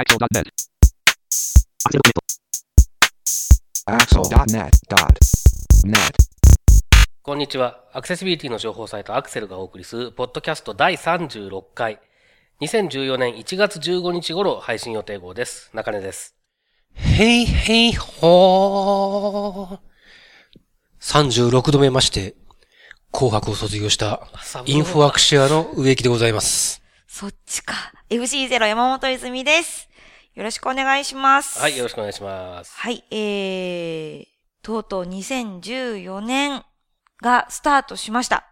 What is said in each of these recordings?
Axel.net. Axel.net.net. こんにちは。アクセシビリティの情報サイトアクセルがお送りする、ポッドキャスト第36回。2014年1月15日頃配信予定号です。中根です。へいへいほー。36度目まして、紅白を卒業した寒、インフォアクシアの植木でございます。そっちか。FC0 山本泉です。よろしくお願いします。はい、よろしくお願いします。はい、えー、とうとう2014年がスタートしました。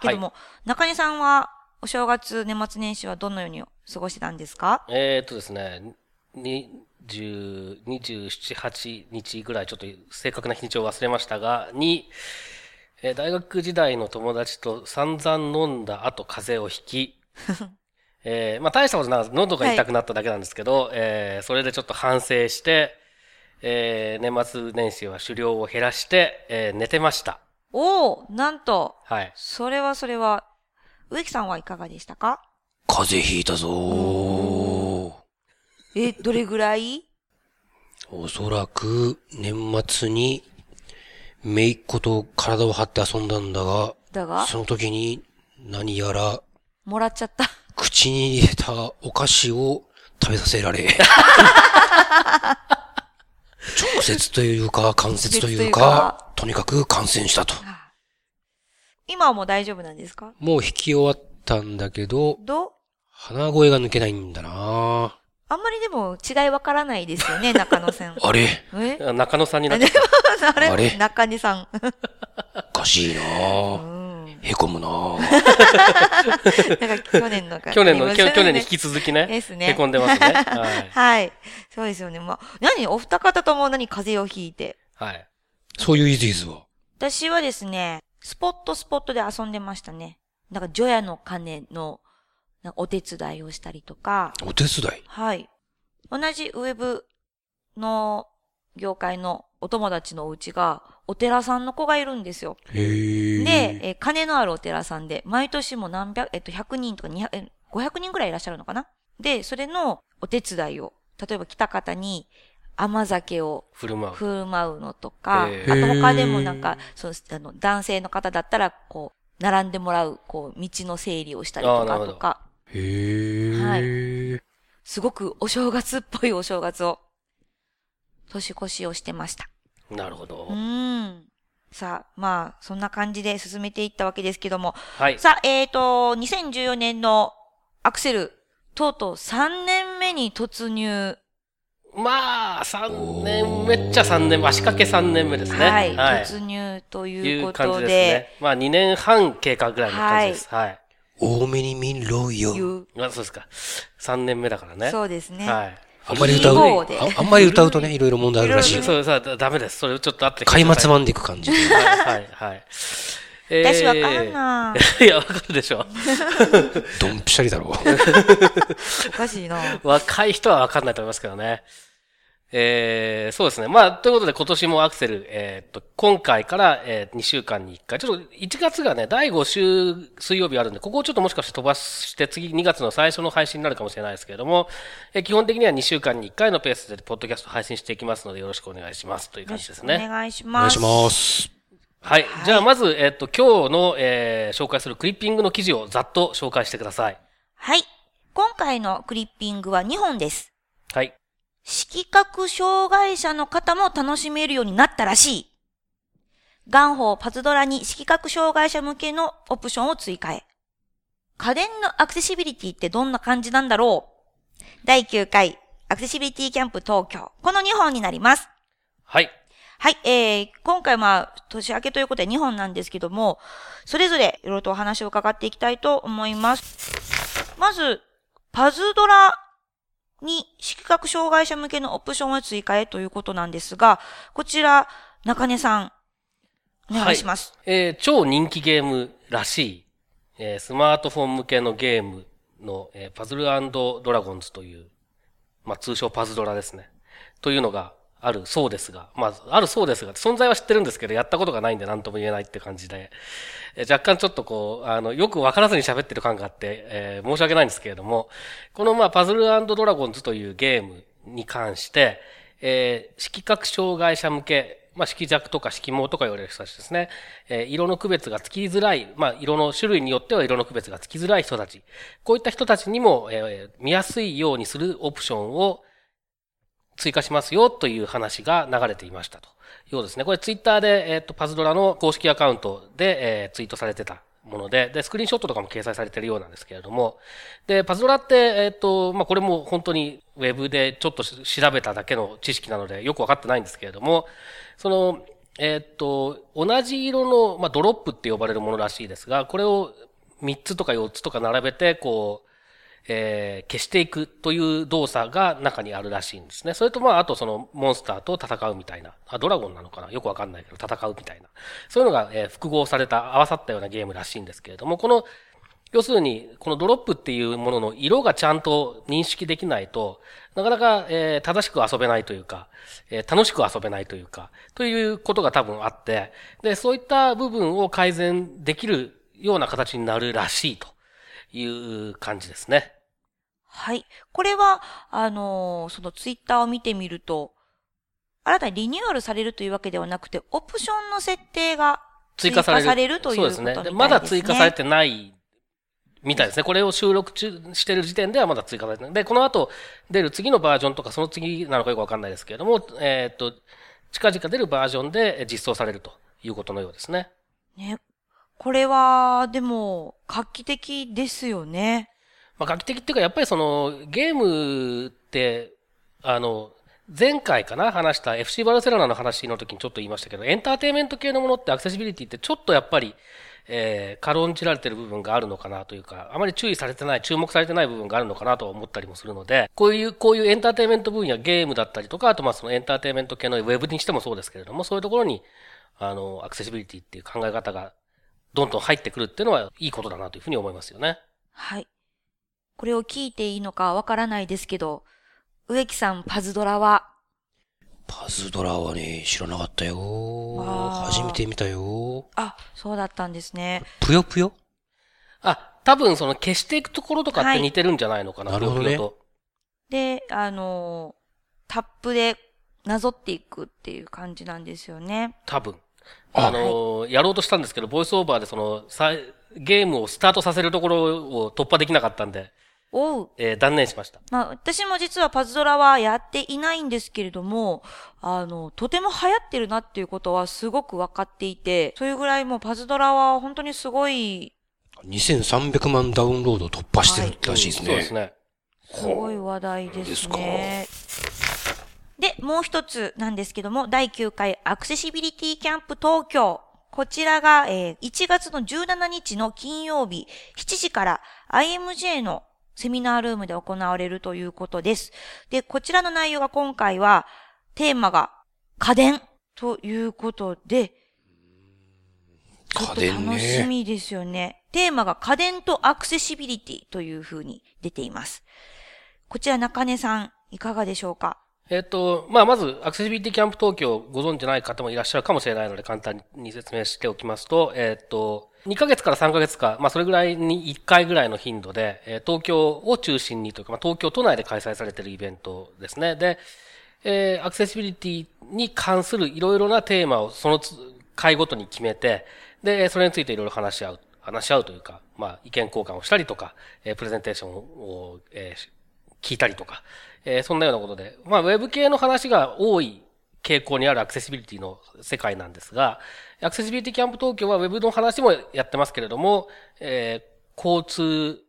けども、中根さんはお正月、年末年始はどのように過ごしてたんですか？えー、っとですね、20、27、8日ぐらいちょっと正確な日にちを忘れましたが、に、えー大学時代の友達と散々飲んだ後風邪をひき、えーまあ大したことなく喉が痛くなっただけなんですけど、えーそれでちょっと反省して、えー年末年始は狩猟を減らして、えー寝てました。おー、なんと、はい。それはそれは、植木さんはいかがでしたか？風邪ひいたぞー。え、どれぐらい？おそらく、年末に、めいっ子と体を張って遊んだんだが、だが、その時に、何やら、もらっちゃった。口に入れたお菓子を食べさせられ。直接というか、間接というかか、とにかく感染したと。今はもう大丈夫なんですか？もう引き終わったんだけど、どう？鼻声が抜けないんだな。あんまりでも違いわからないですよね、中野さん。あれ？え？中野さんになって あれ？あれ？中根さん。おかしいな。うん。へこむな なんか去年のか去年の、去年に引き続きね、ですねへこんでますね。はい。はい。そうですよね。まあ、何お二方とも何風邪をひいて？はい。そういうイズイズは。私はですね、スポットスポットで遊んでましたね。なんか、除夜の鐘のお手伝いをしたりとか、お手伝い？はい。同じウェブの業界のお友達のお家が、お寺さんの子がいるんですよ。で、えー金のあるお寺さんで、毎年も何百、えっと、100人とか200、え500人くらいいらっしゃるのかな？で、それのお手伝いを、例えば来た方に甘酒を振る舞う。振る舞うのとか、へあと他でもなんか、そう、あの、男性の方だったら、こう、並んでもらう、こう、道の整理をしたりとかとか、へー。すごくお正月っぽいお正月を、年越しをしてました。なるほどう。ーん。さあ、まあ、そんな感じで進めていったわけですけども、はい。さあ、えっ、と、2014年のアクセル、とうとう3年目に突入。まあ、3年目っちゃ3年目、足掛け3年目ですね。はい、はい。突入といいうことで、ですね。まあ、2年半経過ぐらいの感じです。はい。多めに見ろよ。いうまあ、そうですか。3年目だからね。そうですね。はい。あんまり歌う、ああんまり歌うとね、いろいろ問題あるらしいよ。そうさ、ダメです。それちょっと後で。買いまつまんでいく感じで。はい、はい、はい。えー私わかんないや、わかるでしょ。ドンピシャリだろ。おかしいな。若い人はわかんないと思いますけどね。えー、そうですね。まあ、ということで今年もアクセル、えーっと、今回から、えー、2週間に1回。ちょっと1月がね、第5週水曜日あるんで、ここをちょっともしかして飛ばして次2月の最初の配信になるかもしれないですけれども、えー基本的には2週間に1回のペースでポッドキャスト配信していきますのでよろしくお願いしますという感じですおね。願いしおます。願いします。はい。じゃあまず、えーっと、今日の、えー紹介するクリッピングの記事をざっと紹介してください。はい。今回のクリッピングは2本です。はい。色覚障害者の方も楽しめるようになったらしい。ガンホーパズドラに色覚障害者向けのオプションを追加へ。家電のアクセシビリティってどんな感じなんだろう第9回アクセシビリティキャンプ東京。この2本になります。はい。はい、えー、今回まあ、年明けということで2本なんですけども、それぞれいろいろとお話を伺っていきたいと思います。まず、パズドラに視覚障害者向けのオプションを追加へということなんですが、こちら、中根さん、お願いします。えー超人気ゲームらしい、えースマートフォン向けのゲームの、えーパズルドラゴンズという、まあ、通称パズドラですね。というのが、あるそうですが、まあ、あるそうですが、存在は知ってるんですけど、やったことがないんで何とも言えないって感じで、若干ちょっとこう、あの、よくわからずに喋ってる感があって、えー、申し訳ないんですけれども、このまあ、パズルドラゴンズというゲームに関して、えー、色覚障害者向け、まあ、色弱とか色盲とか言われる人たちですね。えー、色の区別がつきづらい、まあ、色の種類によっては色の区別がつきづらい人たち。こういった人たちにも、えー、見やすいようにするオプションを追加しますよという話が流れていましたと。ようですね。これツイッターで、えっ、と、パズドラの公式アカウントで、え、ツイートされてたもので、で、スクリーンショットとかも掲載されてるようなんですけれども、で、パズドラって、えっ、と、まあ、これも本当にウェブでちょっと調べただけの知識なので、よくわかってないんですけれども、その、えっ、と、同じ色の、まあ、ドロップって呼ばれるものらしいですが、これを3つとか4つとか並べて、こう、えー、消していくという動作が中にあるらしいんですね。それとまあ、あとそのモンスターと戦うみたいな。あ、ドラゴンなのかな？よくわかんないけど、戦うみたいな。そういうのが、えー、複合された、合わさったようなゲームらしいんですけれども、この、要するに、このドロップっていうものの色がちゃんと認識できないと、なかなか、えー、正しく遊べないというか、えー、楽しく遊べないというか、ということが多分あって、で、そういった部分を改善できるような形になるらしいという感じですね。はい。これは、あのー、そのツイッターを見てみると、新たにリニューアルされるというわけではなくて、オプションの設定が追加されるということですね。そうですね。まだ追加されてないみたいですね。これを収録中してる時点ではまだ追加されてない。で、この後出る次のバージョンとか、その次なのかよくわかんないですけれども、えっ、ー、と、近々出るバージョンで実装されるということのようですね。ね。これは、でも、画期的ですよね。まあ、画期的っていうか、やっぱりその、ゲームって、あの、前回かな話した FC バルセロナの話の時にちょっと言いましたけど、エンターテイメント系のものってアクセシビリティってちょっとやっぱり、えー、軽んじられてる部分があるのかなというか、あまり注意されてない、注目されてない部分があるのかなと思ったりもするので、こういう、こういうエンターテイメント分野、ゲームだったりとか、あとまあそのエンターテイメント系のウェブにしてもそうですけれども、そういうところに、あの、アクセシビリティっていう考え方がどんどん入ってくるっていうのはいいことだなというふうに思いますよね。はい。これを聞いていいのかわからないですけど、植木さん、パズドラは？パズドラはね、知らなかったよ。初めて見たよ。あ、そうだったんですね。ぷよぷよ？あ、多分その消していくところとかって似てるんじゃないのかな、はい、なるほどね。で、あの、タップでなぞっていくっていう感じなんですよね。多分。あの、はい、やろうとしたんですけど、ボイスオーバーでその、ゲームをスタートさせるところを突破できなかったんで、おう。えー、断念しました。まあ、私も実はパズドラはやっていないんですけれども、あの、とても流行ってるなっていうことはすごく分かっていて、そういうぐらいもうパズドラは本当にすごい。2300万ダウンロード突破してるらしいですね。はい、そうですね。すごい話題ですね。でもう一つなんですけども、第9回アクセシビリティキャンプ東京。こちらが、えー、1月の17日の金曜日7時から IMJ のセミナールームで行われるということです。で、こちらの内容が今回は、テーマが家電ということで、家電ね。楽しみですよね。テーマが家電とアクセシビリティという風に出ています。こちら中根さん、いかがでしょうか？えっ、と、まあ、まず、アクセシビリティキャンプ東京ご存知ない方もいらっしゃるかもしれないので、簡単に説明しておきますと、えっ、と、2ヶ月から3ヶ月か、まあ、それぐらいに1回ぐらいの頻度で、え東京を中心にというか、まあ、東京都内で開催されているイベントですね。で、え、アクセシビリティに関するいろいろなテーマをその回ごとに決めて、で、それについていろいろ話し合う、話し合うというか、まあ、意見交換をしたりとか、え、プレゼンテーションを、え、聞いたりとか、えー、そんなようなことで、まあ、ウェブ系の話が多い傾向にあるアクセシビリティの世界なんですが、アクセシビリティキャンプ東京は Web の話もやってますけれども、えー、交通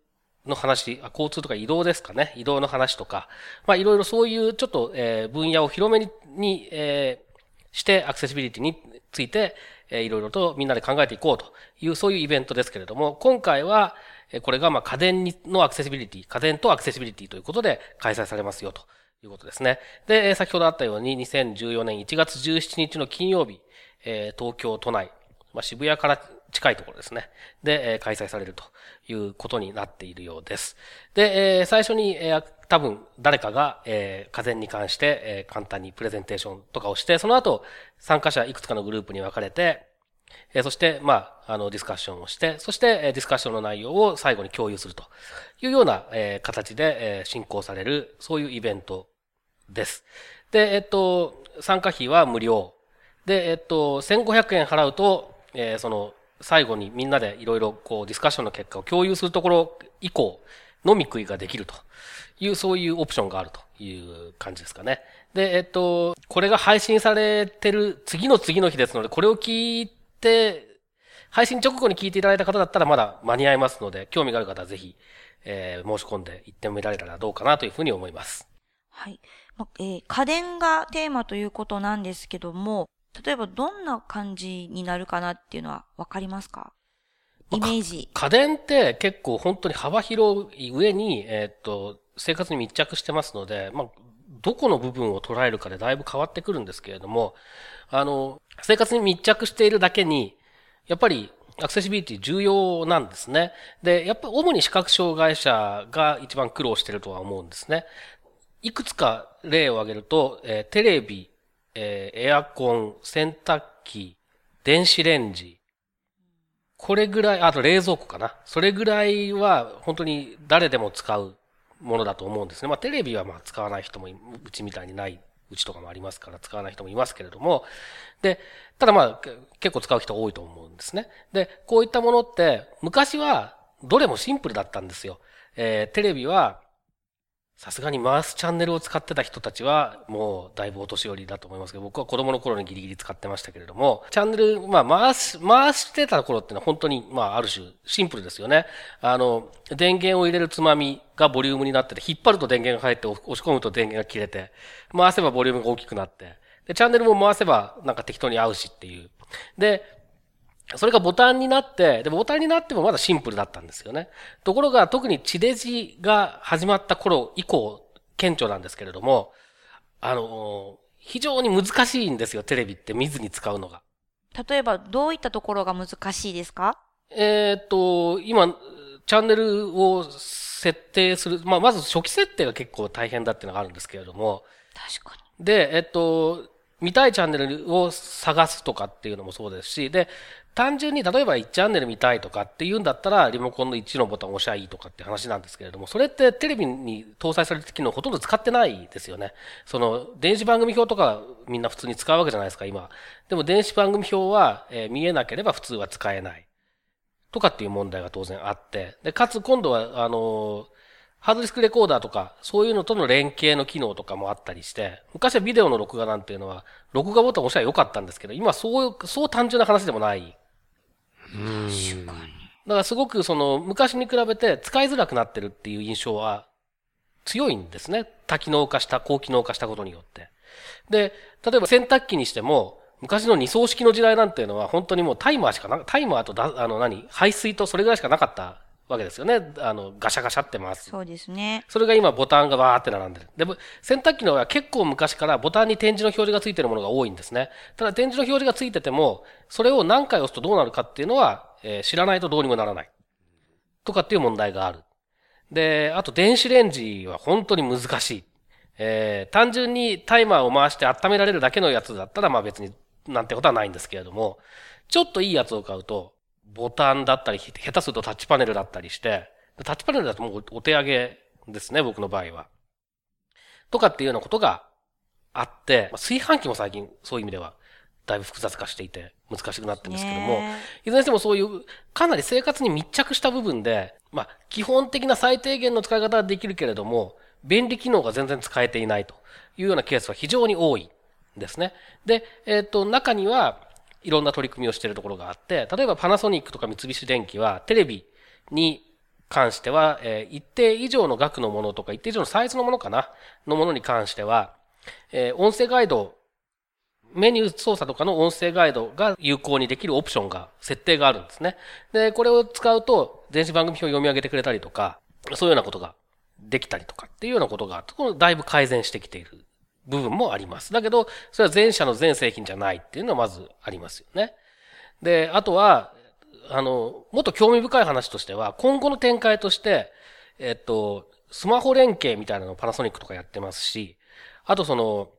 の話あ、交通とか移動ですかね。移動の話とか、まあいろいろそういうちょっと、えー、分野を広めに、にえー、してアクセシビリティについて、えー、いろいろとみんなで考えていこうという、そういうイベントですけれども、今回は、これがまあ家電のアクセシビリティ、家電とアクセシビリティということで開催されますよと。いうことですね。で、先ほどあったように2014年1月17日の金曜日、えー、東京都内、まあ、渋谷から近いところですね。で、えー、開催されるということになっているようです。で、えー、最初に、えー、多分誰かが、えー、家電に関して、えー、簡単にプレゼンテーションとかをして、その後、参加者いくつかのグループに分かれて、えー、そして、まあ、あの、ディスカッションをして、そして、えー、ディスカッションの内容を最後に共有するというような、えー、形で、えー、進行される、そういうイベントです。で、えっと、参加費は無料。で、えっと、1500円払うと、えー、その、最後にみんなでいろいろこうディスカッションの結果を共有するところ以降、飲み食いができるという、そういうオプションがあるという感じですかね。で、えっと、これが配信されてる次の次の日ですので、これを聞いて、配信直後に聞いていただいた方だったらまだ間に合いますので、興味がある方はぜひ、えー、申し込んで行ってみられたらどうかなというふうに思います。はい。まえー、家電がテーマということなんですけども、例えばどんな感じになるかなっていうのはわかりますか？イメージ。家電って結構本当に幅広い上に、えー、っと、生活に密着してますので、まあ、どこの部分を捉えるかでだいぶ変わってくるんですけれども、あの、生活に密着しているだけに、やっぱりアクセシビリティ重要なんですね。で、やっぱ主に視覚障害者が一番苦労してるとは思うんですね。いくつか例を挙げると、えー、テレビ、えー、エアコン、洗濯機、電子レンジ、これぐらい、あと冷蔵庫かな。それぐらいは本当に誰でも使うものだと思うんですね。まあテレビはまあ使わない人も、うちみたいにない、うちとかもありますから使わない人もいますけれども、で、ただまあ結構使う人多いと思うんですね。で、こういったものって昔はどれもシンプルだったんですよ。えー、テレビはさすがに回すチャンネルを使ってた人たちは、もうだいぶお年寄りだと思いますけど、僕は子供の頃にギリギリ使ってましたけれども、チャンネル、まあ回す、回してた頃ってのは本当に、まあある種シンプルですよね。あの、電源を入れるつまみがボリュームになってて、引っ張ると電源が入って押し込むと電源が切れて、回せばボリュームが大きくなって、で、チャンネルも回せばなんか適当に合うしっていう。で、それがボタンになって、で、ボタンになってもまだシンプルだったんですよね。ところが、特に地デジが始まった頃以降、顕著なんですけれども、あの、非常に難しいんですよ、テレビって見ずに使うのが。例えば、どういったところが難しいですか？えっと、今、チャンネルを設定する、まあ、まず初期設定が結構大変だっていうのがあるんですけれども。確かに。で、えっと、見たいチャンネルを探すとかっていうのもそうですし、で、単純に例えば1チャンネル見たいとかっていうんだったら、リモコンの1のボタンを押しゃいいとかって話なんですけれども、それってテレビに搭載された機能ほとんど使ってないですよね。その、電子番組表とかみんな普通に使うわけじゃないですか、今。でも電子番組表は、え、見えなければ普通は使えない。とかっていう問題が当然あって。で、かつ今度は、あのハードディスクレコーダーとか、そういうのとの連携の機能とかもあったりして、昔はビデオの録画なんていうのは、録画ボタン押しゃよかったんですけど、今そう、そう単純な話でもない確かに。だからすごくその昔に比べて使いづらくなってるっていう印象は強いんですね。多機能化した、高機能化したことによって。で、例えば洗濯機にしても、昔の二層式の時代なんていうのは本当にもうタイマーしかな、タイマーとだ、あの何、排水とそれぐらいしかなかったわけですよね。あの、ガシャガシャって回す。そうですね。それが今ボタンがバーって並んでる。でも、洗濯機のは結構昔からボタンに点字の表示がついてるものが多いんですね。ただ点字の表示がついてても、それを何回押すとどうなるかっていうのは、えー、知らないとどうにもならない。とかっていう問題がある。で、あと電子レンジは本当に難しい。えー、単純にタイマーを回して温められるだけのやつだったら、まあ別になんてことはないんですけれども、ちょっといいやつを買うと、ボタンだったり、下手するとタッチパネルだったりして、タッチパネルだともうお手上げですね、僕の場合は。とかっていうようなことがあって、炊飯器も最近そういう意味ではだいぶ複雑化していて難しくなってるんですけども、いずれにしてもそういうかなり生活に密着した部分で、まあ基本的な最低限の使い方はできるけれども、便利機能が全然使えていないというようなケースは非常に多いですね。で、えっ、ー、と、中にはいろんな取り組みをしているところがあって、例えばパナソニックとか三菱電機はテレビに関しては、え、一定以上の額のものとか、一定以上のサイズのものかなのものに関しては、え、音声ガイドメニュー操作とかの音声ガイドが有効にできるオプションが、設定があるんですね。で、これを使うと、電子番組表を読み上げてくれたりとか、そういうようなことができたりとかっていうようなことが、だいぶ改善してきている部分もあります。だけど、それは全社の全製品じゃないっていうのはまずありますよね。で、あとは、あの、もっと興味深い話としては、今後の展開として、えっと、スマホ連携みたいなのをパナソニックとかやってますし、あとその、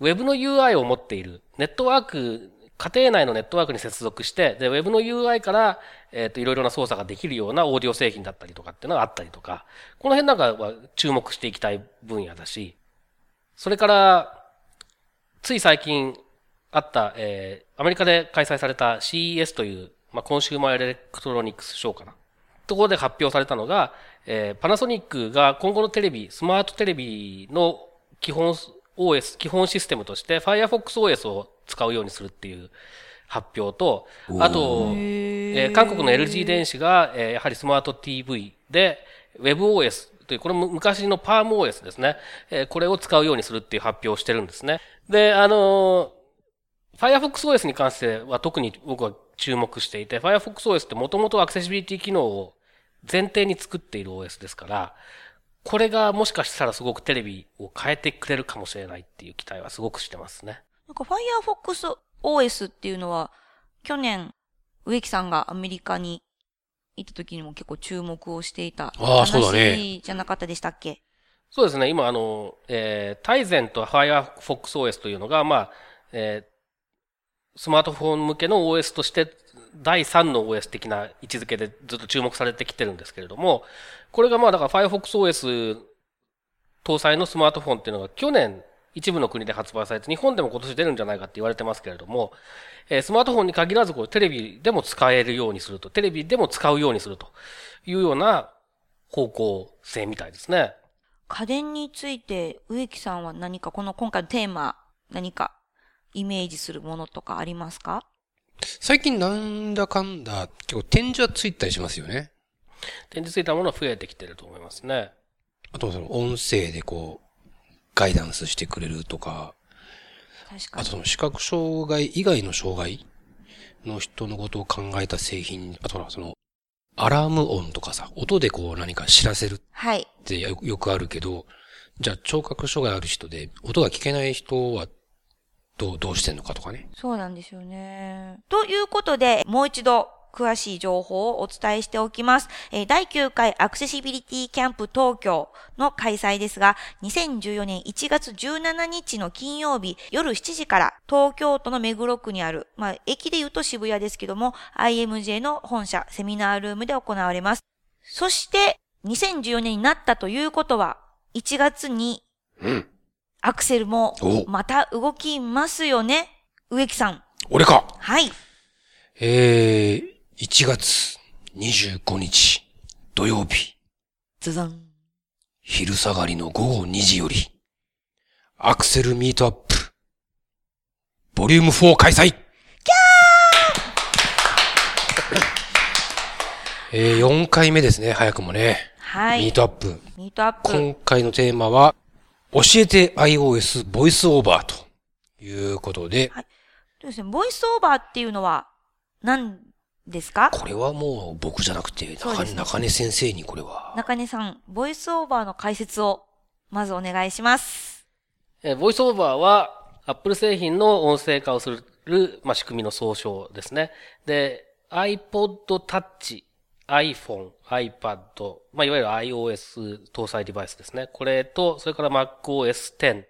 ウェブの UI を持っている、ネットワーク、家庭内のネットワークに接続して、で、ウェブの UI から、えっ、と、いろいろな操作ができるようなオーディオ製品だったりとかっていうのがあったりとか、この辺なんかは注目していきたい分野だし、それから、つい最近あった、えー、アメリカで開催された CES という、まあ、コンシューマーエレクトロニクスショーかな。ところで発表されたのが、えー、パナソニックが今後のテレビ、スマートテレビの基本 OS、基本システムとして Firefox OS を使うようにするっていう発表と、あと、えー、韓国の LG 電子が、えー、やはりスマート TV で WebOS という、これも昔の PalmOS ですね。えー、これを使うようにするっていう発表をしてるんですね。で、あのー、Firefox OS に関しては特に僕は注目していて、Firefox OS ってもともとアクセシビリティ機能を前提に作っている OS ですから、これがもしかしたらすごくテレビを変えてくれるかもしれないっていう期待はすごくしてますね。なんか Firefox OS っていうのは、去年、植木さんがアメリカに行った時にも結構注目をしていた話じゃなかったでしたっけ？そうですね。今、あの、えー、タイゼンと Firefox OS というのが、まあ、えー、スマートフォン向けの OS として第3の OS 的な位置づけでずっと注目されてきてるんですけれども、これがまあだから Firefox OS 搭載のスマートフォンっていうのが去年一部の国で発売されて、日本でも今年出るんじゃないかって言われてますけれども、えー、スマートフォンに限らずこうテレビでも使えるようにすると、テレビでも使うようにするというような方向性みたいですね。家電について植木さんは何かこの今回のテーマ何かイメージするものとかありますか？最近なんだかんだ、結構展示はついたりしますよね。展示ついたものは増えてきてると思いますね。あとその音声でこう、ガイダンスしてくれるとか、確かに。あとその視覚障害以外の障害の人のことを考えた製品、あとはその、アラーム音とかさ、音でこう何か知らせるってよくあるけど、じゃあ聴覚障害ある人で、音が聞けない人はどう、どうしてんのかとかね。そうなんですよね。ということで、もう一度、詳しい情報をお伝えしておきます。えー、第9回アクセシビリティキャンプ東京の開催ですが、2014年1月17日の金曜日夜7時から東京都の目黒区にある、まあ、駅で言うと渋谷ですけども、IMJ の本社セミナールームで行われます。そして、2014年になったということは、1月に、うん。アクセルも、また動きますよね。植木さん。俺かはい。えー、1月25日土曜日。ズザン。昼下がりの午後2時より、 ACCSELL Meetup、Volume 4開催キャー えー、4回目ですね、早くもね。はい。 Meetup。Meetup。今回のテーマは、教えて iOS VoiceOver ということで。はい。ですね、ボイスオーバーっていうのは何ですか？これはもう僕じゃなくて、ね、中根先生にこれは。中根さん、ボイスオーバーの解説をまずお願いします。えボイスオーバーは Apple 製品の音声化をする、まあ、仕組みの総称ですね。で、iPod Touch iPhone、iPad、まあ、いわゆる iOS 搭載デバイスですね。これと、それから MacOS X、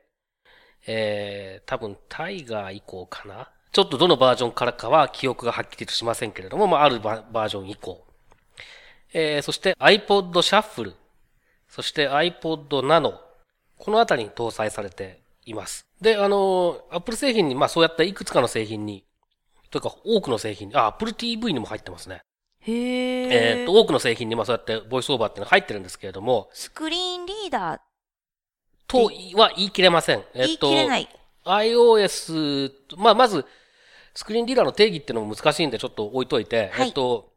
えー、多分タイガー以降かな？ちょっとどのバージョンからかは記憶がはっきりとしませんけれども、まあ、あるバージョン以降。えー、そして iPod Shuffle、そして iPod Nano、このあたりに搭載されています。で、あの、Apple 製品に、まあそうやったいくつかの製品に、というか多くの製品に、あ、Apple TV にも入ってますね。へえ。えっ、と、多くの製品にまあそうやってボイスオーバーっていうのが入ってるんですけれども。スクリーンリーダーとは言い切れません。えっ、言い切れない。iOS、まあまず、スクリーンリーダーの定義っていうのも難しいんでちょっと置いといて、はい、えっと、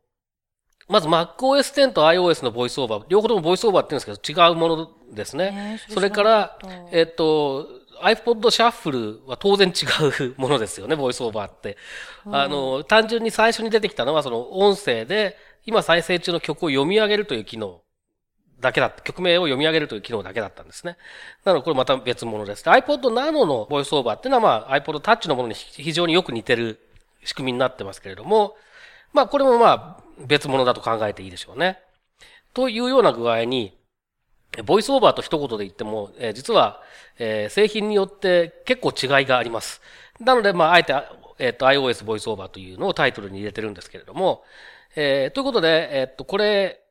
まず MacOS 10と iOS のボイスオーバー、両方ともボイスオーバーって言うんですけど違うものですね。それから、えっと、iPod シャッフルは当然違うものですよね、ボイスオーバーって。あの、単純に最初に出てきたのは、その音声で、今再生中の曲を読み上げるという機能だけだった、曲名を読み上げるという機能だけだったんですね。なので、これまた別物です。iPod Nano のボイスオーバーっていうのは、まあ、iPod Touch のものに非常によく似てる仕組みになってますけれども、まあ、これもまあ、別物だと考えていいでしょうね。というような具合に、ボイスオーバーと一言で言っても、えー、実は、えー、製品によって結構違いがあります。なので、まあ、あえて、えっ、ー、と、iOS ボイスオーバーというのをタイトルに入れてるんですけれども、えー、ということで、えっ、と、これ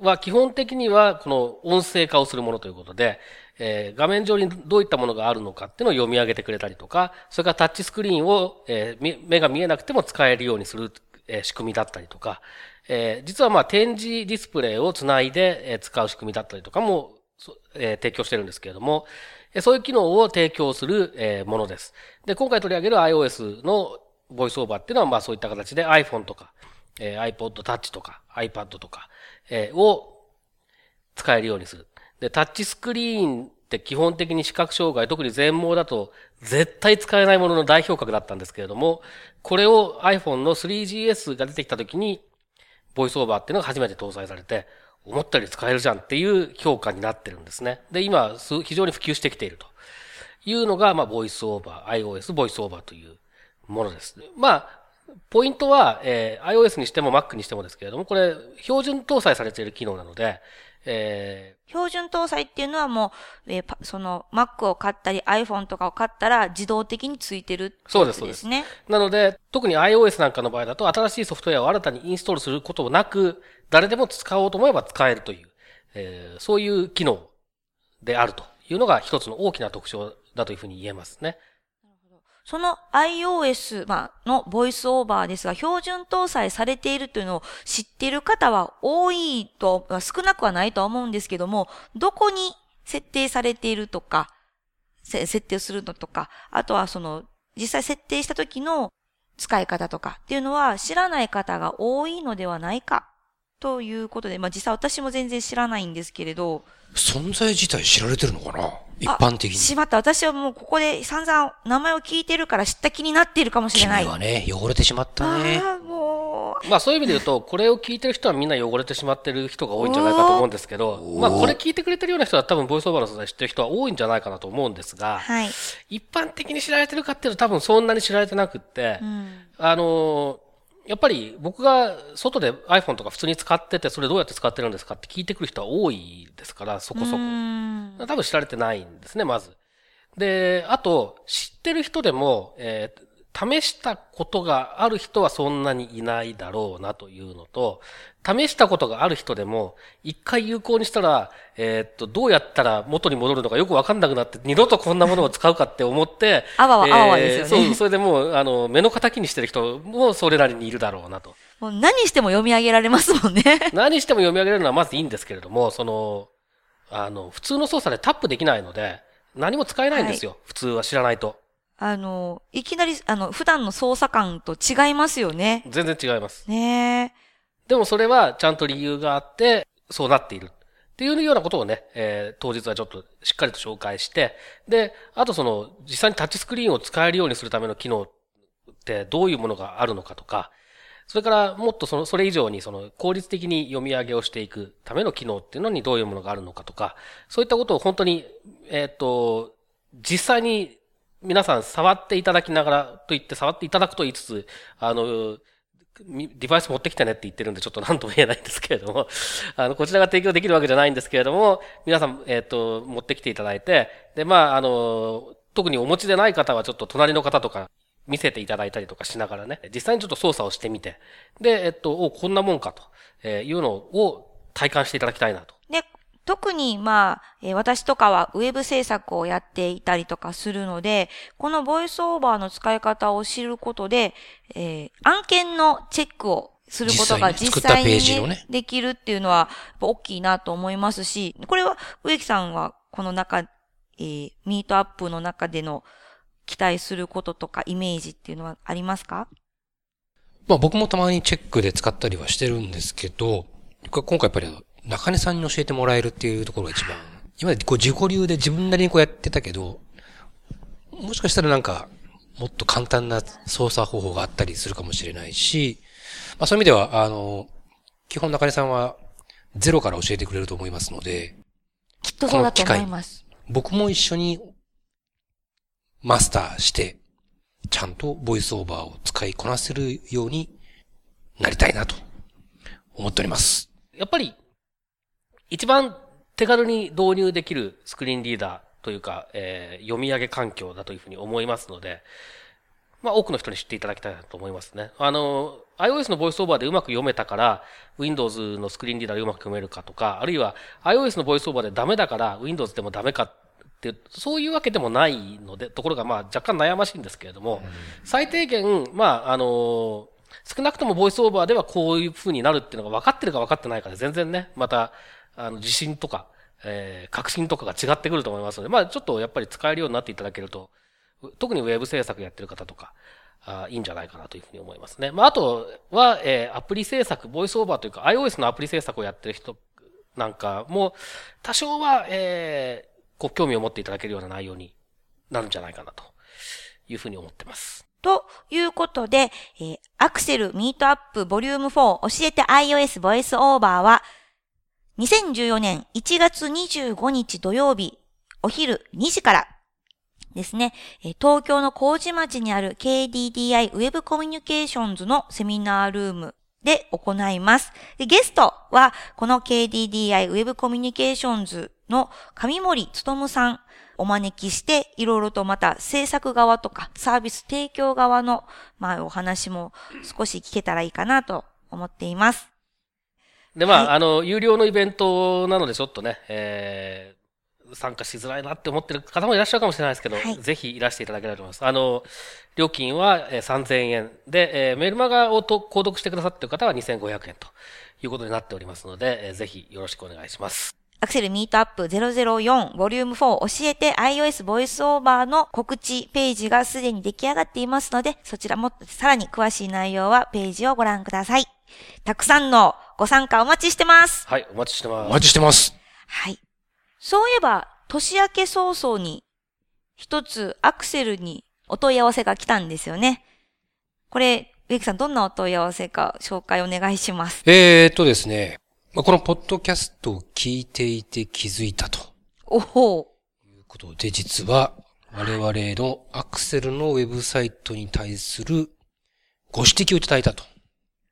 は基本的には、この音声化をするものということで、えー、画面上にどういったものがあるのかっていうのを読み上げてくれたりとか、それからタッチスクリーンを、えー、目が見えなくても使えるようにする、えー、仕組みだったりとか、えー、実はまあ展示ディスプレイをつないで、えー、使う仕組みだったりとかも、えー、提供してるんですけれども、えー、そういう機能を提供する、えー、ものです。で、今回取り上げる iOS のボイスオーバーっていうのはまあそういった形で iPhone とか、えー、iPod Touch とか iPad とか、えー、を使えるようにする。で、タッチスクリーンって基本的に視覚障害、特に全盲だと絶対使えないものの代表格だったんですけれども、これを iPhone の 3GS が出てきた時に、ボイスオーバーっていうのが初めて搭載されて、思ったより使えるじゃんっていう評価になってるんですね。で、今、非常に普及してきているというのが、まあ、ボイスオーバー、iOS ボイスオーバーというものです。まあ、ポイントは、えー、iOS にしても Mac にしてもですけれども、これ、標準搭載されている機能なので、えー、標準搭載っていうのはもう、えー、その Mac を買ったり iPhone とかを買ったら自動的についてるってね。そうです、そうです。なので、特に iOS なんかの場合だと新しいソフトウェアを新たにインストールすることなく、誰でも使おうと思えば使えるという、えー、そういう機能であるというのが一つの大きな特徴だというふうに言えますね。その iOS のボイスオーバーですが、標準搭載されているというのを知っている方は多いと、少なくはないとは思うんですけども、どこに設定されているとか、設定するのとか、あとはその、実際設定した時の使い方とかっていうのは知らない方が多いのではないかということで、まあ実際私も全然知らないんですけれど。存在自体知られてるのかな？一般的に。しまった。私はもうここで散々名前を聞いてるから知った気になっているかもしれない。君はね、汚れてしまったね。ああ、もう。まあそういう意味で言うと、これを聞いてる人はみんな汚れてしまってる人が多いんじゃないかと思うんですけど、まあこれ聞いてくれてるような人は多分ボイスオーバーの素材知ってる人は多いんじゃないかなと思うんですが、はい。一般的に知られてるかっていうと多分そんなに知られてなくって、うん、あのやっぱり僕が外で iPhone とか普通に使ってて、それどうやって使ってるんですかって聞いてくる人は多いですから、そこそこ。多分知られてないんですね、まず。で、あと、知ってる人でも、えー、試したことがある人はそんなにいないだろうなというのと、試したことがある人でも、一回有効にしたら、えー、っと、どうやったら元に戻るのかよくわかんなくなって、二度とこんなものを使うかって思って、あわわ、あわわですよね。そう、それでもう、あの、目の敵にしてる人もそれなりにいるだろうなと。もう何しても読み上げられますもんね。何しても読み上げられるのはまずいいんですけれども、その、あの、普通の操作でタップできないので、何も使えないんですよ。はい、普通は知らないと。あの、いきなり、あの、普段の操作感と違いますよね。全然違います。ねでもそれはちゃんと理由があって、そうなっている。っていうようなことをね、えー、当日はちょっとしっかりと紹介して、で、あとその、実際にタッチスクリーンを使えるようにするための機能ってどういうものがあるのかとか、それからもっとその、それ以上にその効率的に読み上げをしていくための機能っていうのにどういうものがあるのかとか、そういったことを本当に、えっ、ー、と、実際に皆さん触っていただきながらと言って触っていただくと言いつつ、あの、デバイス持ってきてねって言ってるんでちょっと何とも言えないんですけれども、あの、こちらが提供できるわけじゃないんですけれども、皆さん、えっ、と、持ってきていただいて、で、まあ、あの、特にお持ちでない方はちょっと隣の方とか見せていただいたりとかしながらね、実際にちょっと操作をしてみて、で、えっと、お、こんなもんかとえいうのを体感していただきたいなと。で、特に、まあ、えー、私とかはウェブ制作をやっていたりとかするので、このボイスオーバーの使い方を知ることで、えー、案件のチェックをすることが実際に、ねね、できるっていうのは、大きいなと思いますし、これは植木さんはこの中、えー、ミートアップの中での期待することとかイメージっていうのはありますか？まあ僕もたまにチェックで使ったりはしてるんですけど、今回やっぱり中根さんに教えてもらえるっていうところが一番、今までこう自己流で自分なりにこうやってたけど、もしかしたらなんか、もっと簡単な操作方法があったりするかもしれないし、まあそういう意味では、あの、基本中根さんはゼロから教えてくれると思いますので、きっとそうだと思います。僕も一緒にマスターして、ちゃんとボイスオーバーを使いこなせるようになりたいなと思っております。やっぱり、一番手軽に導入できるスクリーンリーダーというか、えー、読み上げ環境だというふうに思いますので、まあ、多くの人に知っていただきたいなと思いますね。あの、iOS のボイスオーバーでうまく読めたから、Windows のスクリーンリーダーでうまく読めるかとか、あるいは iOS のボイスオーバーでダメだから Windows でもダメかって、そういうわけでもないので、ところがまあ若干悩ましいんですけれども、最低限、まあ、あの、少なくともボイスオーバーではこういう風になるっていうのが分かってるか分かってないかで全然ね、また、あの、自信とか、えー、革新とかが違ってくると思いますので、まあちょっとやっぱり使えるようになっていただけると、特にウェブ制作やってる方とか、あいいんじゃないかなというふうに思いますね。まあ、あとは、えー、アプリ制作、ボイスオーバーというか iOS のアプリ制作をやってる人なんかも、多少は、えー、ご興味を持っていただけるような内容になるんじゃないかなというふうに思ってます。ということで、えー、 ACCSELL Meetup Volume 4教えて iOS VoiceOver は、2014年1月25日土曜日お昼2時からですね、東京の麹町にある KDDI ウェブコミュニケーションズのセミナールームで行います。ゲストは、この KDDI ウェブコミュニケーションズの上森努さんお招きして、いろいろとまた制作側とかサービス提供側の、まあ、お話も少し聞けたらいいかなと思っています。で、まあ、はい、あの、有料のイベントなのでちょっとね、え参加しづらいなって思ってる方もいらっしゃるかもしれないですけど、はい、ぜひいらしていただければと思います。あの、料金は3000円で、えー、メルマガをと購読してくださっている方は2500円ということになっておりますので、えー、ぜひよろしくお願いします。アクセルミートアップ004ボリューム4教えて iOS ボイスオーバーの告知ページがすでに出来上がっていますので、そちらもさらに詳しい内容はページをご覧ください。たくさんのご参加お待ちしてます。はい、お待ちしてます。お待ちしてます。はい。そういえば、年明け早々に、一つアクセルにお問い合わせが来たんですよね。これ、植木さん、どんなお問い合わせか紹介お願いします。えー、っとですね、このポッドキャストを聞いていて気づいたと。おほう。いうことで、実は、我々のアクセルのウェブサイトに対するご指摘をいただいたと。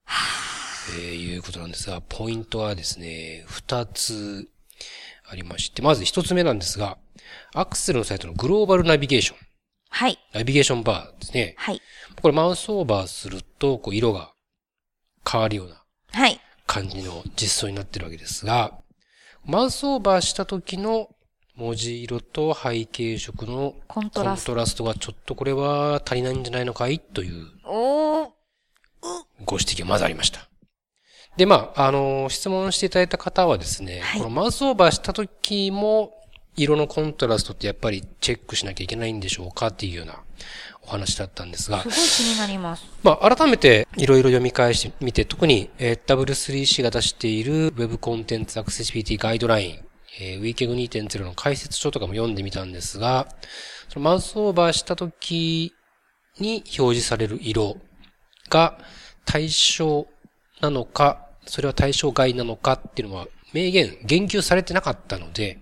はえー、いうことなんですが、ポイントはですね、二つありまして、まず一つ目なんですが、アクセルのサイトのグローバルナビゲーション。はい。ナビゲーションバーですね。はい。これマウスオーバーすると、こう色が変わるような。はい。感じの実装になってるわけですが、マウスオーバーした時の文字色と背景色のコントラストがちょっとこれは足りないんじゃないのかい？という、ご指摘がまずありました。で、まあ、あの、質問していただいた方はですね、はい、このマウスオーバーした時も、色のコントラストってやっぱりチェックしなきゃいけないんでしょうかっていうようなお話だったんですが。すごい気になります。まあ、改めていろいろ読み返してみて、特に、えー、W3C が出している Web コンテンツアクセシビリティガイドライン、えー、WeCag2.0 の解説書とかも読んでみたんですが、そのマウスオーバーした時に表示される色が対象なのか、それは対象外なのかっていうのは明言、言及されてなかったので、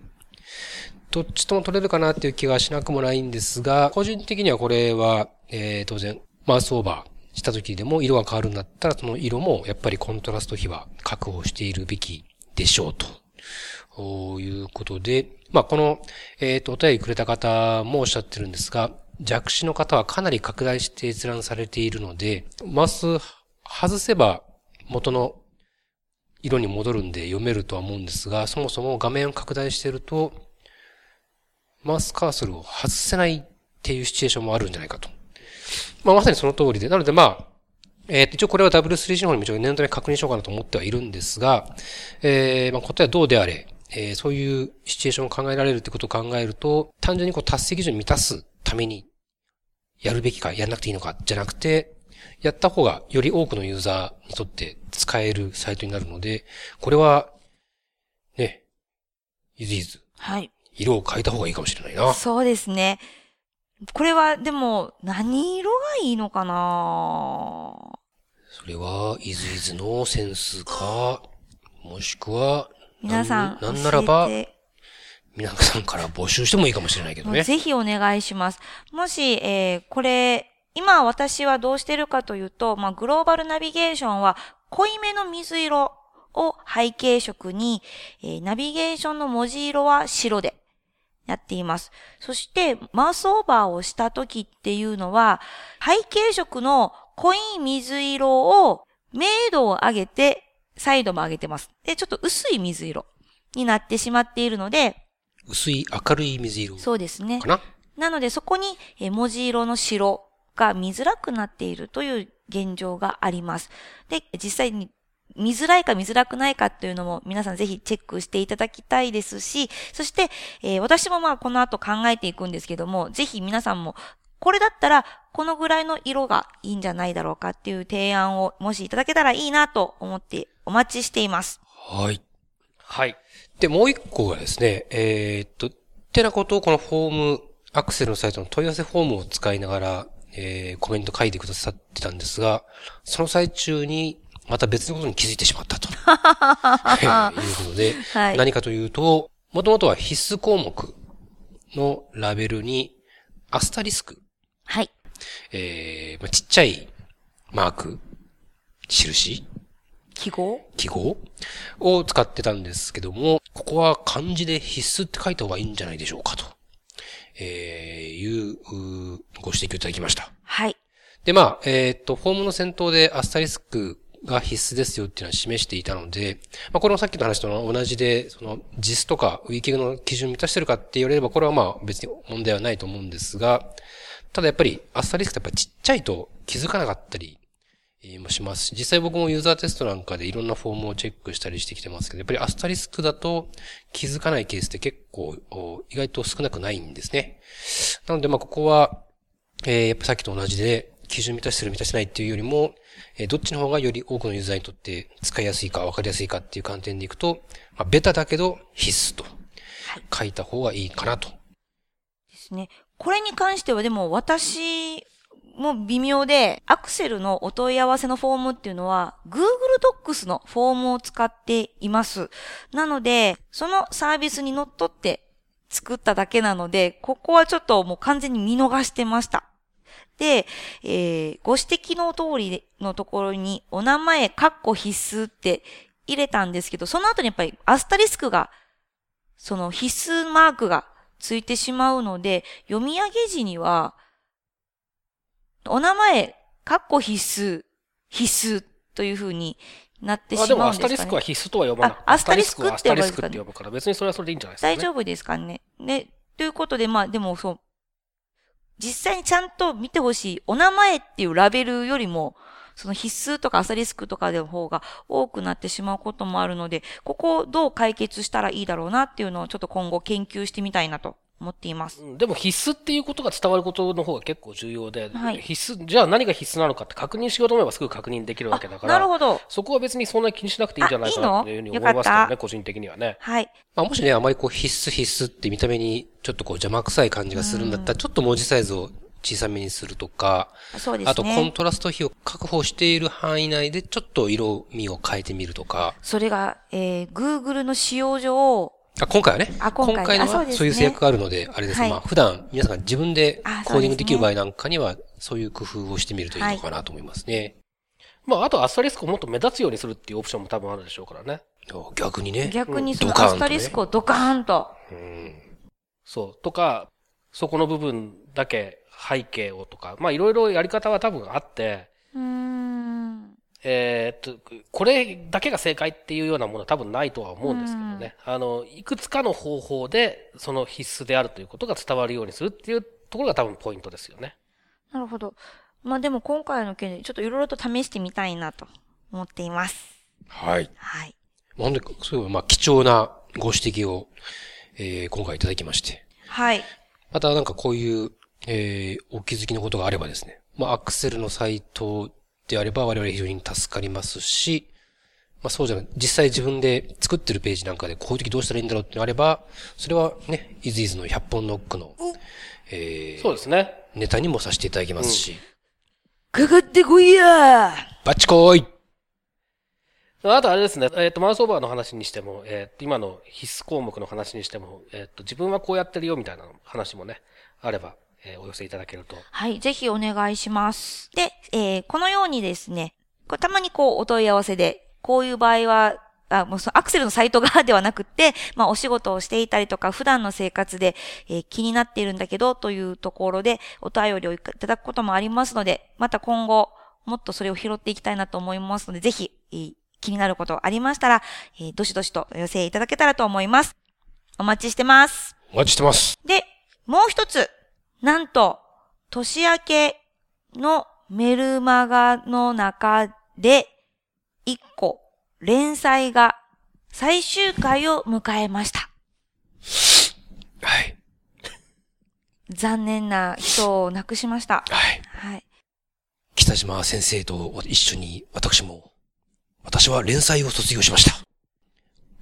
どっちとも取れるかなっていう気がしなくもないんですが、個人的にはこれは、えー、当然、マウスオーバーした時でも色が変わるんだったら、その色もやっぱりコントラスト比は確保しているべきでしょうと。いうことで、まあ、この、えっ、ー、と、お便りくれた方もおっしゃってるんですが、弱視の方はかなり拡大して閲覧されているので、マウス外せば元の色に戻るんで読めるとは思うんですが、そもそも画面を拡大してると、マウスカーソルを外せないっていうシチュエーションもあるんじゃないかと。まあ、まさにその通りで、なのでまあ、えー、一応これは W3C の方にもちょっと念のため確認しようかなと思ってはいるんですが、えー、まあ答えはどうであれ、えー、そういうシチュエーションを考えられるってことを考えると、単純にこう達成基準を満たすために、やるべきか、やらなくていいのか、じゃなくて、やった方がより多くのユーザーにとって使えるサイトになるので、これは、ね、イズイズ。はい。色を変えた方がいいかもしれないな。そうですね。これは、でも、何色がいいのかな？それは、イズイズのセンスか、もしくは、皆さん、なんならば、皆さんから募集してもいいかもしれないけどね。ぜひお願いします。もし、えー、これ、今私はどうしてるかというと、まあ、グローバルナビゲーションは濃いめの水色を背景色に、えー、ナビゲーションの文字色は白でやっています。そして、マウスオーバーをした時っていうのは、背景色の濃い水色を明度を上げて、サイドも上げてます。で、ちょっと薄い水色になってしまっているので、薄い明るい水色そうですね。かななのでそこに文字色の白が見づらくなっているという現状があります。で、実際に見づらいか見づらくないかっていうのも皆さんぜひチェックしていただきたいですし、そして、えー、私もまあこの後考えていくんですけども、ぜひ皆さんもこれだったらこのぐらいの色がいいんじゃないだろうかっていう提案をもしいただけたらいいなと思ってお待ちしています。はい。はい。で、もう一個がですね、えー、っと、ってなことをこのフォーム、アクセルのサイトの問い合わせフォームを使いながら、えー、コメント書いてくださってたんですが、その最中に、また別のことに気づいてしまったと。いうことで、はい、何かというと、もともとは必須項目のラベルに、アスタリスク。はい。えー、まあ、ちっちゃいマーク、印記号？記号を使ってたんですけども、ここは漢字で必須って書いた方がいいんじゃないでしょうかと、えー、いう、ご指摘をいただきました。はい。で、まあ、えっ、と、フォームの先頭でアスタリスクが必須ですよっていうのは示していたので、まあ、これもさっきの話と同じで、その、JIS とか Wiki の基準を満たしてるかって言われれば、これはまあ別に問題はないと思うんですが、ただやっぱりアスタリスクってやっぱちっちゃいと気づかなかったりもしますし、実際僕もユーザーテストなんかでいろんなフォームをチェックしたりしてきてますけど、やっぱりアスタリスクだと気づかないケースって結構意外と少なくないんですね。なのでまあここは、えー、やっぱさっきと同じで、基準満たしてる満たしてないっていうよりも、えー、どっちの方がより多くのユーザーにとって使いやすいか分かりやすいかっていう観点でいくと、まあ、ベタだけど必須と書いた方がいいかなと。ですね。これに関してはでも私も微妙で、アクセルのお問い合わせのフォームっていうのは、Google Docs のフォームを使っています。なので、そのサービスに乗っ取って作っただけなので、ここはちょっともう完全に見逃してました。で、えー、ご指摘の通りのところに、お名前、カッコ必須って入れたんですけど、その後にやっぱりアスタリスクが、その必須マークがついてしまうので、読み上げ時には、お名前、カッコ必須、必須というふうになってしまうんですか、ね、あ、でもアスタリスクは必須とは呼ばない。アスタリスクって呼ぶか、呼ぶから、別にそれはそれでいいんじゃないですか、ね、大丈夫ですかね。ね、ということで、まあでもそう、実際にちゃんと見てほしい、お名前っていうラベルよりも、その必須とかアサリスクとかでの方が多くなってしまうこともあるので、ここをどう解決したらいいだろうなっていうのをちょっと今後研究してみたいなと思っています。でも必須っていうことが伝わることの方が結構重要で、はい、必須、じゃあ何が必須なのかって確認しようと思えばすぐ確認できるわけだから、なるほど。そこは別にそんなに気にしなくていいんじゃないかなっていうふうに思いますけどね、個人的にはね。はい。まあ、もしね、あまりこう必須必須って見た目にちょっとこう邪魔くさい感じがするんだったら、ちょっと文字サイズを小さめにするとか、そうですね。あとコントラスト比を確保している範囲内でちょっと色味を変えてみるとか。それが、えー、Google の使用上、あ今回はね。あ今回今回のはそういう制約があるので、あれですね。まあ普段皆さんが自分でコーディングできる場合なんかには、そういう工夫をしてみるといいのかなと思いますね。まああとアスタリスクをもっと目立つようにするっていうオプションも多分あるでしょうからね。逆にね。逆にそのアスタリスクをドカーンと。うん、そう。とか、そこの部分だけ背景をとか、まあいろいろやり方は多分あって、えー、っと、これだけが正解っていうようなものは多分ないとは思うんですけどね。あの、いくつかの方法で、その必須であるということが伝わるようにするっていうところが多分ポイントですよね。なるほど。まあでも今回の件でちょっといろいろと試してみたいなと思っています。はい。はい。なんで、そういう、まあ貴重なご指摘を、えー、今回いただきまして。はい。またなんかこういう、えー、お気づきのことがあればですね。まあアクセルのサイトであれば我々非常に助かりますし、まあそうじゃない、実際自分で作ってるページなんかでこういう時どうしたらいいんだろうってあれば、それはね、イズイズの100本ノックの、えー、そうですね。ネタにもさせていただきますし。かかってこいや。バッチコーイ。あとあれですね、えっ、ー、と、マウスオーバーの話にしても、えっ、ー、と、今の必須項目の話にしても、えっ、ー、と、自分はこうやってるよみたいな話もね、あれば、えー、お寄せいただけると。はい、ぜひお願いします。で、えー、このようにですね、こたまにこうお問い合わせで、こういう場合は、あもうそのアクセルのサイト側ではなくて、まあお仕事をしていたりとか、普段の生活で、えー、気になっているんだけど、というところでお便りをいただくこともありますので、また今後、もっとそれを拾っていきたいなと思いますので、ぜひ、えー、気になることありましたら、えー、どしどしとお寄せいただけたらと思います。お待ちしてます。お待ちしてます。で、もう一つ、なんと、年明けのメルマガの中で、一個、連載が最終回を迎えました。はい。残念な人を亡くしました。はい。はい。北島先生と一緒に私も、私は連載を卒業しました。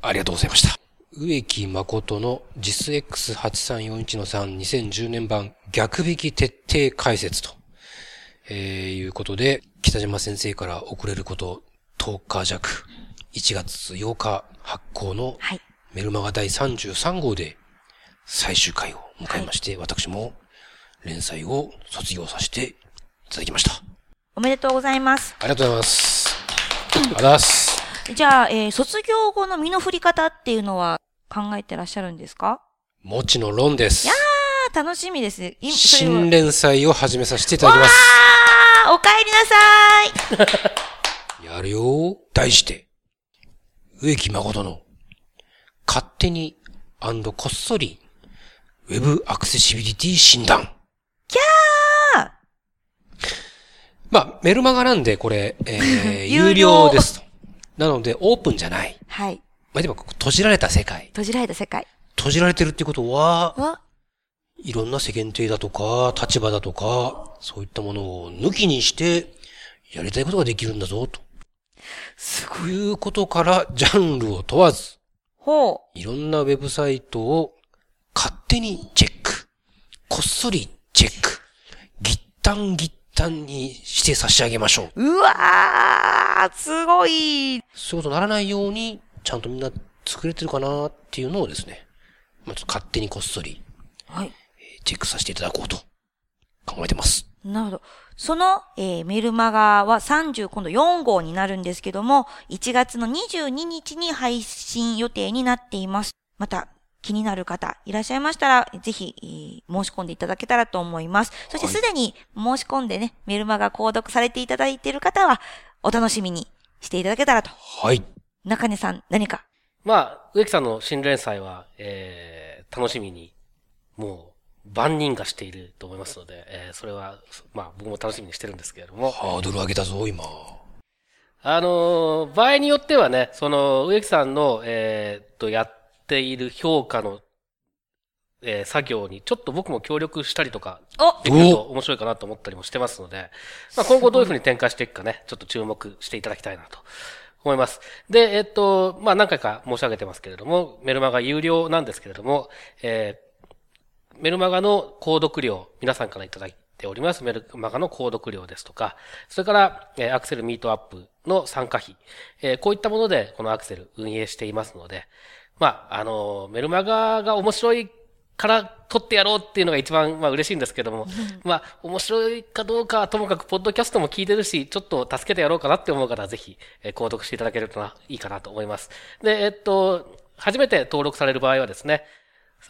ありがとうございました。植木誠の JISX8341 の3 2010年版逆引き徹底解説と、えー、いうことで、北島先生から遅れること10日弱、1月8日発行のメルマガ第33号で最終回を迎えまして、はい、私も連載を卒業させていただきました。おめでとうございます。ありがとうございます。ありがとうございます。じゃあ、えー、卒業後の身の振り方っていうのは考えてらっしゃるんですか？もちの論です。いやー、楽しみです。新連載を始めさせていただきます。わーお帰りなさい やるよ題して、植木誠の勝手にこっそりウェブアクセシビリティ診断。キャーまあ、メルマガなんで、これ、えー、有料ですと。なので、オープンじゃない。はい。まあ、でも、閉じられた世界。閉じられた世界。閉じられてるってことは、いろんな世間体だとか、立場だとか、そういったものを抜きにして、やりたいことができるんだぞ、と。すごい。いうことから、ジャンルを問わず、ほう。いろんなウェブサイトを勝手にチェック。こっそりチェック。ぎったんぎったんにして差し上げましょう。うわーすごいそういうことならないように、ちゃんとみんな作れてるかなっていうのをですね、まず勝手にこっそり、はい。チェックさせていただこうと考えてます。なるほど。その、えー、メルマガは30、今度4号になるんですけども、1月の22日に配信予定になっています。また、気になる方いらっしゃいましたら、ぜひ、申し込んでいただけたらと思います。そしてすでに申し込んでね、メルマガ購読されていただいている方は、お楽しみにしていただけたらと。はい。中根さん、何か？まあ、植木さんの新連載は、えー、楽しみに、もう、万人がしていると思いますので、えー、それは、まあ、僕も楽しみにしてるんですけれども。ハードル上げたぞ、今。あのー、場合によってはね、その、植木さんの、えー、と、やっている評価の、えー、作業にちょっと僕も協力したりとか、できると面白いかなと思ったりもしてますので、まあ、今後どういうふうに展開していくかね、ちょっと注目していただきたいなと思います。で、えっと、まあ、何回か申し上げてますけれども、メルマガ有料なんですけれども、えー、メルマガの購読料、皆さんからいただいておりますメルマガの購読料ですとか、それから、えー、アクセルミートアップの参加費、えー、こういったものでこのアクセル運営していますので、まあ、あの、メルマガが面白いから撮ってやろうっていうのが一番、まあ嬉しいんですけども、まあ、面白いかどうかはともかく、ポッドキャストも聞いてるし、ちょっと助けてやろうかなって思う方は、ぜひ、えー、購読していただけるといいかなと思います。で、えっと、初めて登録される場合はですね、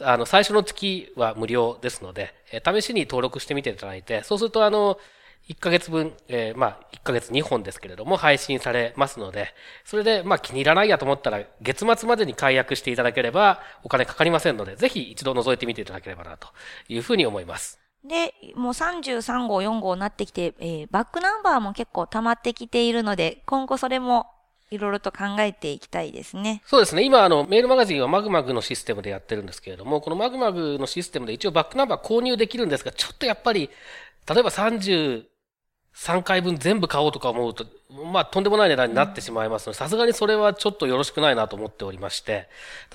あの、最初の月は無料ですので、えー、試しに登録してみていただいて、そうすると、あの、1ヶ月分、えー、まあ、1ヶ月2本ですけれども、配信されますので、それで、まあ、気に入らないやと思ったら、月末までに解約していただければ、お金かかりませんので、ぜひ一度覗いてみていただければな、というふうに思います。で、もう33号、4号になってきて、えー、バックナンバーも結構溜まってきているので、今後それもいろいろと考えていきたいですね。そうですね。今、あの、メールマガジンはマグマグのシステムでやってるんですけれども、このマグマグのシステムで一応バックナンバー購入できるんですが、ちょっとやっぱり、例えば30、3回分全部買おうとか思うと、まあ、とんでもない値段になってしまいますので、さすがにそれはちょっとよろしくないなと思っておりまして、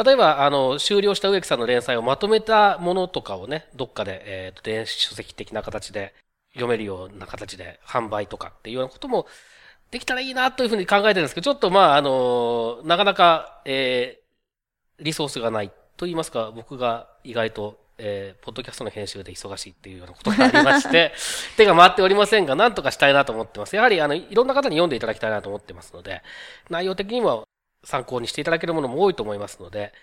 例えば、あの、終了した植木さんの連載をまとめたものとかをね、どっかで、えっ、と、電子書籍的な形で読めるような形で販売とかっていうようなこともできたらいいなというふうに考えてるんですけど、ちょっとまあ、あの、なかなか、えー、リソースがないと言いますか、僕が意外とえー、ポッドキャストの編集で忙しいっていうようなことがありまして、手が回っておりませんが、なんとかしたいなと思ってます。やはり、あの、いろんな方に読んでいただきたいなと思ってますので、内容的にも、参考にしていただけるものも多いと思いますので、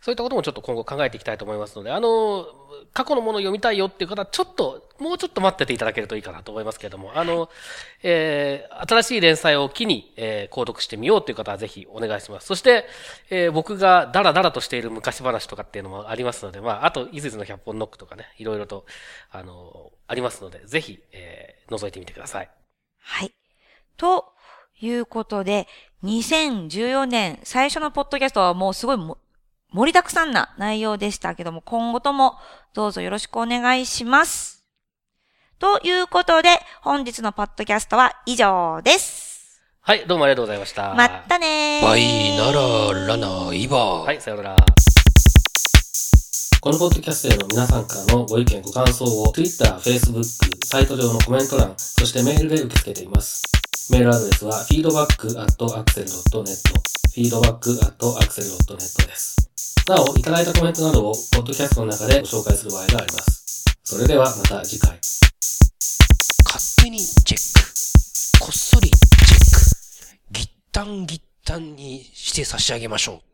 そういったこともちょっと今後考えていきたいと思いますので、あの、過去のものを読みたいよっていう方は、ちょっと、もうちょっと待ってていただけるといいかなと思いますけれども、あの、えー、新しい連載を機に、えー、購読してみようという方はぜひお願いします。そして、えー、僕がダラダラとしている昔話とかっていうのもありますので、まあ、あと、いずいずの100本ノックとかね、いろいろと、あの、ありますので、ぜひ、えー、覗いてみてください。はい。ということで、2014年最初のポッドキャストはもうすごいも盛りだくさんな内容でしたけども、今後ともどうぞよろしくお願いします。ということで、本日のポッドキャストは以上です。はい、どうもありがとうございました。またねー。バイなら、ラナ、イバー。はい、さよなら。このポッドキャストへの皆さんからのご意見、ご感想を Twitter、Facebook、サイト上のコメント欄、そしてメールで受け付けています。メールアドレスは feedback.axel.net feedback.axel.net です。なお、いただいたコメントなどを、ポッドキャストの中でご紹介する場合があります。それではまた次回。勝手にチェック。こっそりチェック。ギッタンギッタンにして差し上げましょう。